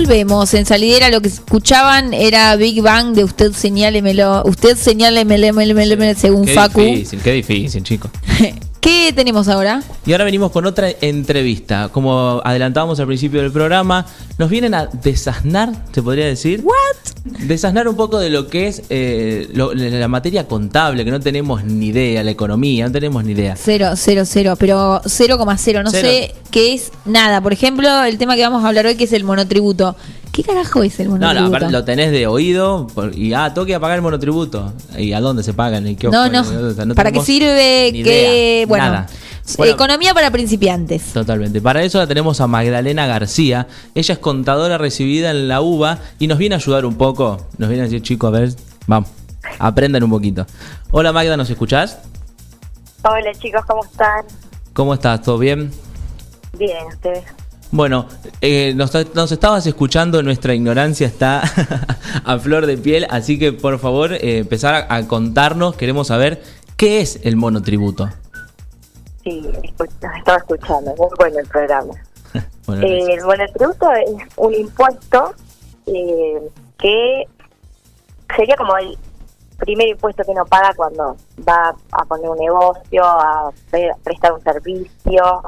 volvemos. En salidera lo que escuchaban era Big Bang de usted señálemelo, usted señálemelo según qué Facu. difícil, qué difícil, chicos. ¿Qué tenemos ahora? Y ahora venimos con otra entrevista. Como adelantábamos al principio del programa, nos vienen a desasnar, se podría decir. ¿What? Desasnar un poco de lo que es eh, lo- la materia contable, que no tenemos ni idea, la economía, no tenemos ni idea. Cero, cero, cero, pero 0,0. No Cero. sé qué es nada. Por ejemplo, el tema que vamos a hablar hoy que es el monotributo. ¿Qué carajo es el No, monotributo? no, aparte lo tenés de oído y ah, tengo que pagar el monotributo. ¿Y a dónde se pagan? ¿En qué No, no. No ¿Para qué sirve? ¿Qué? idea, Bueno, nada. Bueno, economía para principiantes. Totalmente. Para eso la tenemos a Magdalena García. Ella es contadora recibida en la UBA y nos viene a ayudar un poco. Nos viene a decir, chicos, a ver, vamos, aprendan un poquito. Hola Magda, ¿nos escuchás? Hola chicos, ¿cómo están? ¿Cómo estás? ¿Todo bien? Bien, ustedes. Bueno, eh, nos, nos estabas escuchando, nuestra ignorancia está a flor de piel, así que por favor eh, empezar a, a contarnos, queremos saber qué es el monotributo. Sí, escucha- estaba escuchando, muy bueno el programa. Bueno, Eh, el monotributo es un impuesto eh, que sería como el primer impuesto que uno paga cuando va a poner un negocio, a pre- prestar un servicio,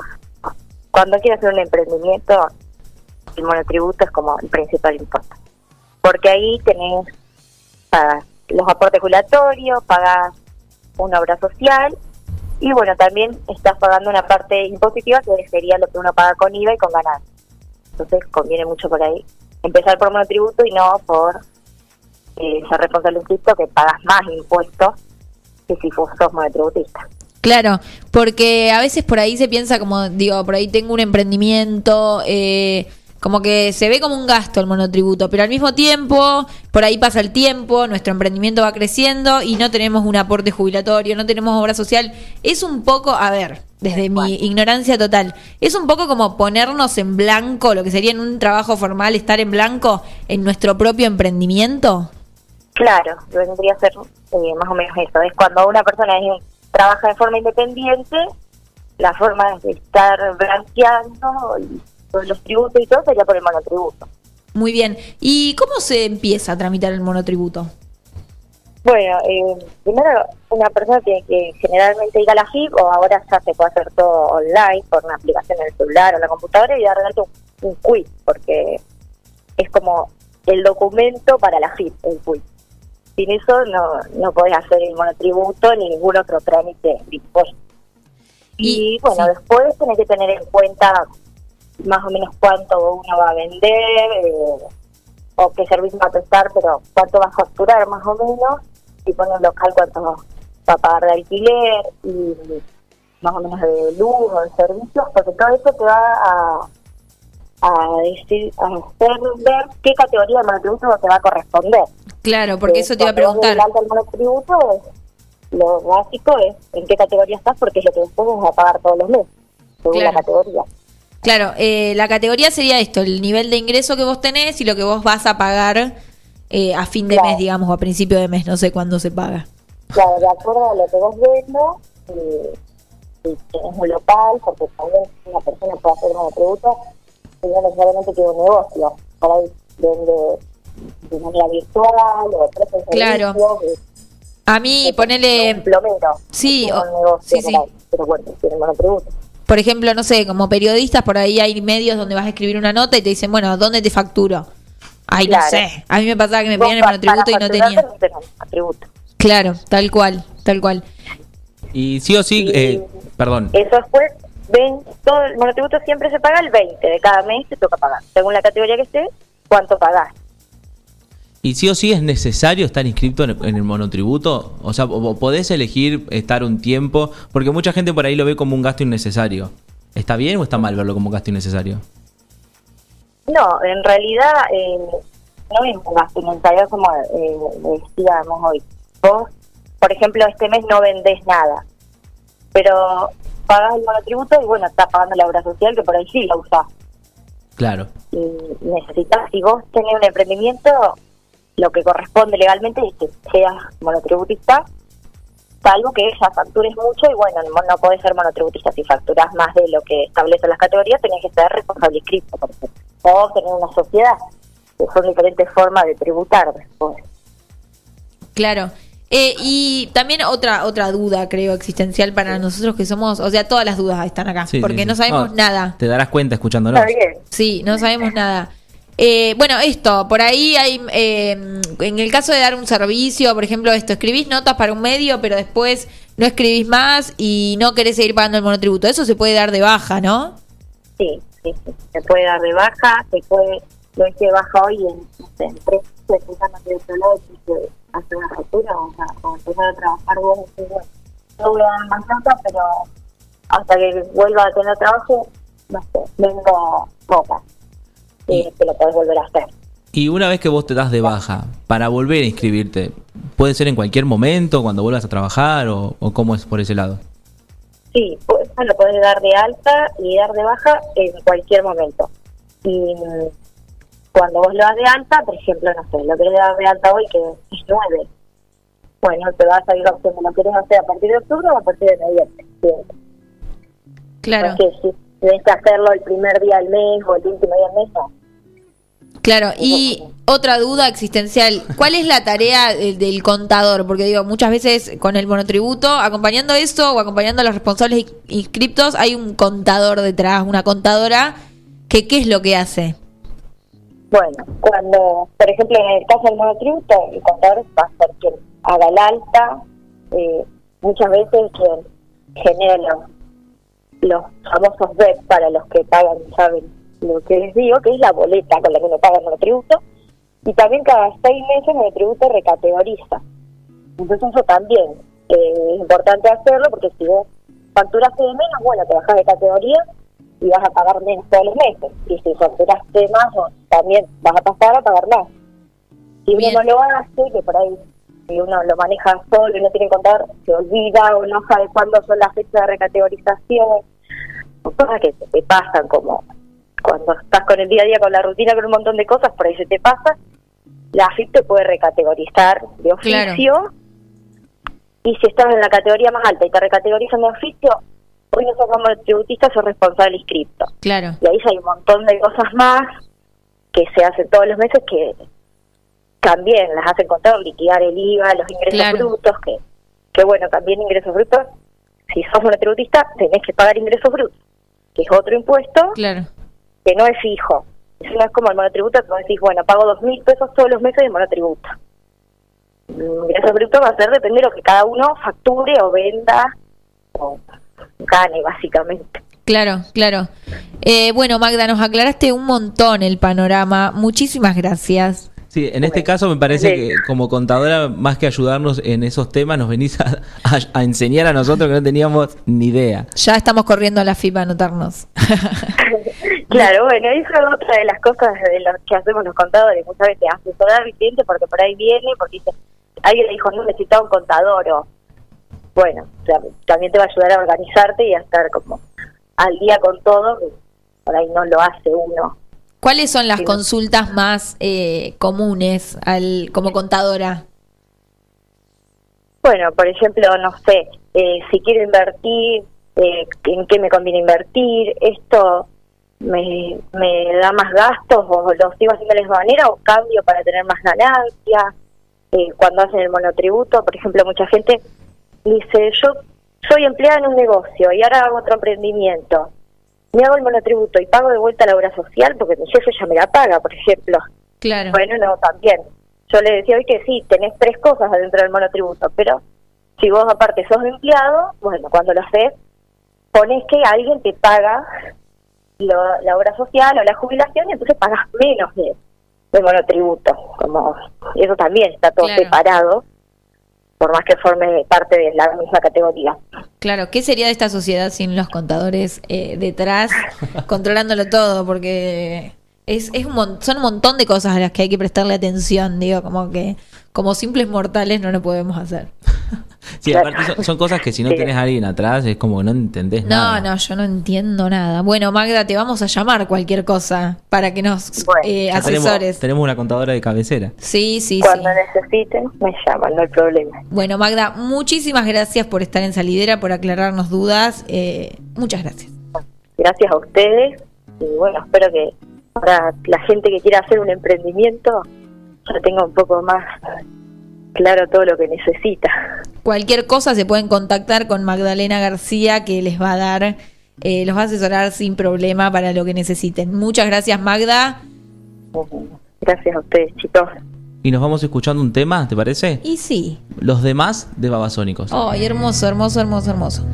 cuando quiere hacer un emprendimiento, el monotributo es como el principal impuesto. Porque ahí tenés pagas los aportes regulatorios, pagas una obra social y bueno, también estás pagando una parte impositiva que sería lo que uno paga con IVA y con ganancia. Entonces conviene mucho por ahí empezar por monotributo y no por eh, ser responsable de un cripto que pagas más impuestos que si sos monotributista. Claro, porque a veces por ahí se piensa como, digo, por ahí tengo un emprendimiento, eh, como que se ve como un gasto el monotributo, pero al mismo tiempo, por ahí pasa el tiempo, nuestro emprendimiento va creciendo y no tenemos un aporte jubilatorio, no tenemos obra social. Es un poco, a ver, desde mi ignorancia total, es un poco como ponernos en blanco, lo que sería en un trabajo formal, estar en blanco en nuestro propio emprendimiento. Claro, vendría a ser eh, más o menos eso. Es cuando una persona es- trabaja de forma independiente, la forma de estar blanqueando y los tributos y todo sería por el monotributo. Muy bien. ¿Y cómo se empieza a tramitar el monotributo? Bueno, eh, primero una persona tiene que generalmente ir a la FIP o ahora ya se puede hacer todo online por una aplicación en el celular o en la computadora y darle un, un quiz porque es como el documento para la FIP, el quiz. Sin eso no, no podés hacer el monotributo ni ningún otro trámite. Y, Y- bueno, sí. después tenés que tener en cuenta más o menos cuánto uno va a vender eh, o qué servicio va a prestar, pero cuánto va a facturar más o menos, y pone un local cuánto va a pagar de alquiler y más o menos de luz o de servicios, porque todo eso te va a, a decir, a hacer ver qué categoría de monotributo te va a corresponder. Claclaro, porque Eh, eso te iba a preguntar. del monotributo, es- lo básico es en qué categoría estás, porque es lo que después vas a pagar todos los meses, según Claro. la categoría. Claro, eh, la categoría sería esto, el nivel de ingreso que vos tenés y lo que vos vas a pagar eh, a fin de Claro. mes, digamos, o a principio de mes, no sé cuándo se paga. Claro, de acuerdo a lo que vos vendas, eh, si tenés un local, porque también una persona puede hacer monotributo, y no necesariamente tiene un negocio, por ahí vende de manera virtual o ofrece Claro. servicios, A mí, un ponele, plomero, Sí, o- un negocio sí, sí. ahí, pero bueno, tiene monotributo. Por ejemplo, no sé, como periodistas, por ahí hay medios donde vas a escribir una nota y te dicen, bueno, ¿dónde te facturo? Ay, no Claro. sé. A mí me pasaba que me pedían el monotributo y no tenía. no monotributo. Claro, tal cual, tal cual. Y sí o sí, Y- eh, perdón, Eso después, ven, todo el monotributo siempre se paga el 20 de cada mes, te toca pagar. Según la categoría que esté, cuánto pagás. Y sí o sí es necesario estar inscrito en, el monotributo. O sea, podés elegir estar un tiempo, porque mucha gente por ahí lo ve como un gasto innecesario. ¿Está bien o está mal verlo como un gasto innecesario? No, en realidad eh, no es un gasto innecesario como eh, decíamos hoy. Vos, por ejemplo, este mes no vendés nada, pero pagás el monotributo y bueno, estás pagando la obra social que por ahí sí la usás. Claro. Y necesitas, si vos tenés un emprendimiento, lo que corresponde legalmente es que seas monotributista, salvo que ya factures mucho y bueno, no, no podés ser monotributista. Si facturas más de lo que establecen las categorías, tenés que ser responsable inscrito, por ejemplo. O tener una sociedad. que son diferentes formas de tributar después. Claro. Eh, y también otra otra duda, creo, existencial para nosotros que somos, o sea, todas las dudas están acá, Sí, porque sí, no sabemos No, nada. Te darás cuenta bien. Sí, no sabemos nada. Eh, bueno, esto, por ahí hay, eh, en el caso de dar un servicio, por ejemplo, esto, escribís notas para un medio, pero después no escribís más y no querés seguir pagando el monotributo. Eso se puede dar de baja, ¿no? Sí, sí, sí. Se puede dar de baja, se puede, lo hice de baja hoy en, en tres empezando de que hacer una factura o, sea, o empezar a trabajar vos, bueno, no voy a dar más nota, pero hasta que vuelva a tener trabajo, no sé, vengo poca. Y- Y te lo podés volver a hacer. Y una vez que vos te das de baja, para volver a inscribirte, ¿puede ser en cualquier momento, cuando vuelvas a trabajar o, o cómo es por ese lado? Sí, pues, lo podés dar de alta y dar de baja en cualquier momento. Y mm, cuando vos lo das de alta, por ejemplo, no sé, lo querés dar de alta hoy que es 9. Bueno, te vas a salir la opción de lo querés hacer a partir de octubre o a partir de noviembre. Claro, Porque si tenés que hacerlo el primer día del mes o el último día del mes, no. claro. Y otra duda existencial, ¿cuál es la tarea del contador? Porque digo, muchas veces con el monotributo, acompañando eso o acompañando a los responsables ins- inscriptos, hay un contador detrás, una contadora, que ¿qué es lo que hace? Bueno, cuando, por ejemplo, en el caso del monotributo, el contador va a ser quien haga el alta, eh, muchas veces quien genera los, los famosos BEP para los que pagan, saben lo que les digo, que es la boleta con la que uno paga el monotributo, y también cada seis meses el monotributo recategoriza. Entonces eso también eh, es importante hacerlo porque si vos facturaste de menos, bueno, te bajas de categoría y vas a pagar menos todos los meses. Y si facturaste más, también vas a pasar a pagar más. Si Bien. uno no lo hace, que por ahí si uno lo maneja solo y no tiene contador, se olvida o no sabe cuándo son las fechas de recategorización, cosas que se te pasan como cuando estás con el día a día, con la rutina, con un montón de cosas, por ahí se te pasa, la AFIP te puede recategorizar de oficio y si estás en la categoría más alta y te recategorizan de oficio, hoy no sos como tributista, sos responsable inscripto. Claro, Y ahí hay un montón de cosas más que se hacen todos los meses que también las hacen contar, liquidar el IVA, los ingresos Claro. brutos, que, que bueno, también ingresos brutos, si sos monotributista, tenés que pagar ingresos brutos, que es otro impuesto claro. que no es fijo. Eso no es como el monotributo, que vos decís, bueno, pago dos mil pesos todos los meses de monotributo. El ingreso bruto va a ser, depende de lo que cada uno facture o venda o gane, básicamente. Claro, claro. Eh, bueno, Magda, nos aclaraste un montón el panorama. Muchísimas gracias. Sí, en este caso me parece que como contadora, más que ayudarnos en esos temas, nos venís a, a- a enseñar a nosotros que no teníamos ni idea. Ya estamos corriendo a la FIP a anotarnos. Claro, bueno, eso es otra de las cosas de lo que hacemos los contadores. Muchas veces asesorar al cliente porque por ahí viene, porque dice, alguien le dijo, no necesitaba un contador o... Bueno, o sea, también te va a ayudar a organizarte y a estar como al día con todo, por ahí no lo hace uno. ¿Cuáles son las consultas más eh, comunes al, como contadora? Bueno, por ejemplo, no sé, eh, si quiero invertir, eh, en qué me conviene invertir, esto me, me da más gastos o lo sigo haciendo de la misma manera o cambio para tener más ganancias. Eh, cuando hacen el monotributo, por ejemplo, mucha gente dice, yo soy empleada en un negocio y ahora hago otro emprendimiento. Me hago el monotributo y pago de vuelta la obra social porque mi jefe ya me la paga, por ejemplo. Claro. Bueno, no, también. Yo le decía hoy que sí, tenés tres cosas adentro del monotributo, pero si vos aparte sos empleado, bueno, cuando lo haces, pones que alguien te paga lo- la obra social o la jubilación y entonces pagas menos de, de monotributo. Como eso también está todo Claro. separado, por más que forme parte de la misma categoría. Claro, ¿qué sería de esta sociedad sin los contadores eh, detrás controlándolo todo? Porque es, es un son un montón de cosas a las que hay que prestarle atención, digo, como que como simples mortales no lo podemos hacer. Sí, Claro. aparte son, son cosas que si no Sí. tenés a alguien atrás es como que no entendés No, nada. no, yo no entiendo nada. Bueno, Magda, te vamos a llamar cualquier cosa para que nos Bueno. eh, tenemos, asesores. tenemos una contadora de cabecera. Sí, sí, sí. Cuando necesiten, me llaman, no hay problema. Bueno, Magda, muchísimas gracias por estar en Salidera, por aclararnos dudas. Eh, muchas gracias. Gracias a ustedes y bueno, espero que para la gente que quiera hacer un emprendimiento ya tenga un poco más claro todo lo que necesita. Cualquier cosa se pueden contactar con Magdalena García que les va a dar, eh, los va a asesorar sin problema para lo que necesiten. Muchas gracias Magda. Gracias a ustedes chicos. Y nos vamos escuchando un tema, ¿te parece? Y sí. Los demás de Babasónicos. Ay, hermoso, hermoso, hermoso, hermoso.